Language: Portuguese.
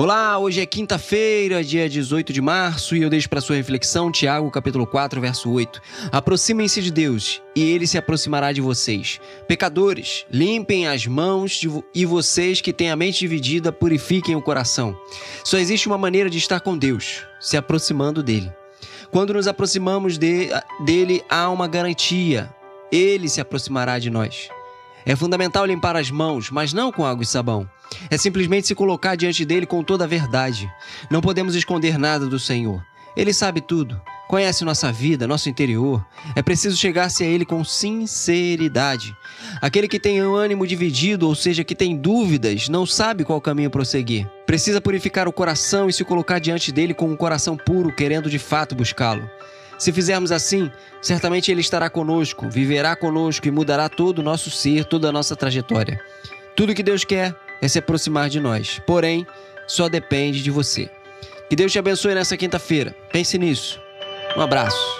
Olá, hoje é quinta-feira, dia 18 de março, e eu deixo para sua reflexão Tiago, capítulo 4, verso 8. Aproximem-se de Deus, e ele se aproximará de vocês. Pecadores, limpem as mãos vo e vocês que têm a mente dividida, purifiquem o coração. Só existe uma maneira de estar com Deus, se aproximando dele. Quando nos aproximamos de, dele, há uma garantia. Ele se aproximará de nós. É fundamental limpar as mãos, mas não com água e sabão. É simplesmente se colocar diante dele com toda a verdade. Não podemos esconder nada do Senhor. Ele sabe tudo, conhece nossa vida, nosso interior. É preciso chegar-se a Ele com sinceridade. Aquele que tem o ânimo dividido, ou seja, que tem dúvidas, não sabe qual caminho prosseguir. Precisa purificar o coração e se colocar diante dele com um coração puro, querendo de fato buscá-lo. Se fizermos assim, certamente Ele estará conosco, viverá conosco e mudará todo o nosso ser, toda a nossa trajetória. Tudo que Deus quer é se aproximar de nós, porém, só depende de você. Que Deus te abençoe nessa quinta-feira. Pense nisso. Um abraço.